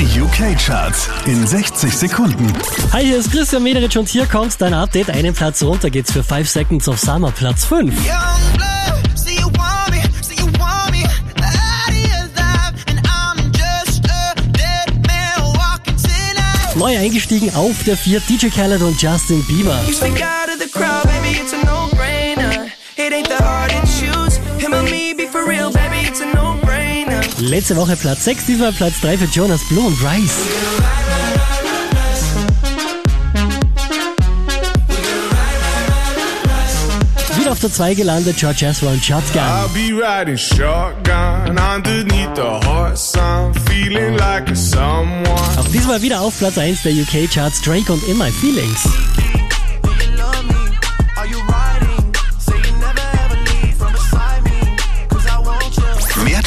Die UK-Charts in 60 Sekunden. Hi, hier ist Christian Mederich und hier kommt dein Update. Einen Platz runter geht's für 5 Seconds of Summer, Platz 5. Young blood, see you want me, see you want me. Out of your life, and I'm just a dead man walking tonight. Neu eingestiegen auf der 4 DJ Khaled und Justin Bieber. Crowd, baby, it's Letzte Woche Platz 6, diesmal Platz 3 für Jonas Blue und Rice. Wieder auf der 2 gelandet, George Ezra und Shotgun. I'll be riding shotgun underneath the hot sun, feeling like a someone. Auch diesmal wieder auf Platz 1 der UK-Charts Drake und In My Feelings.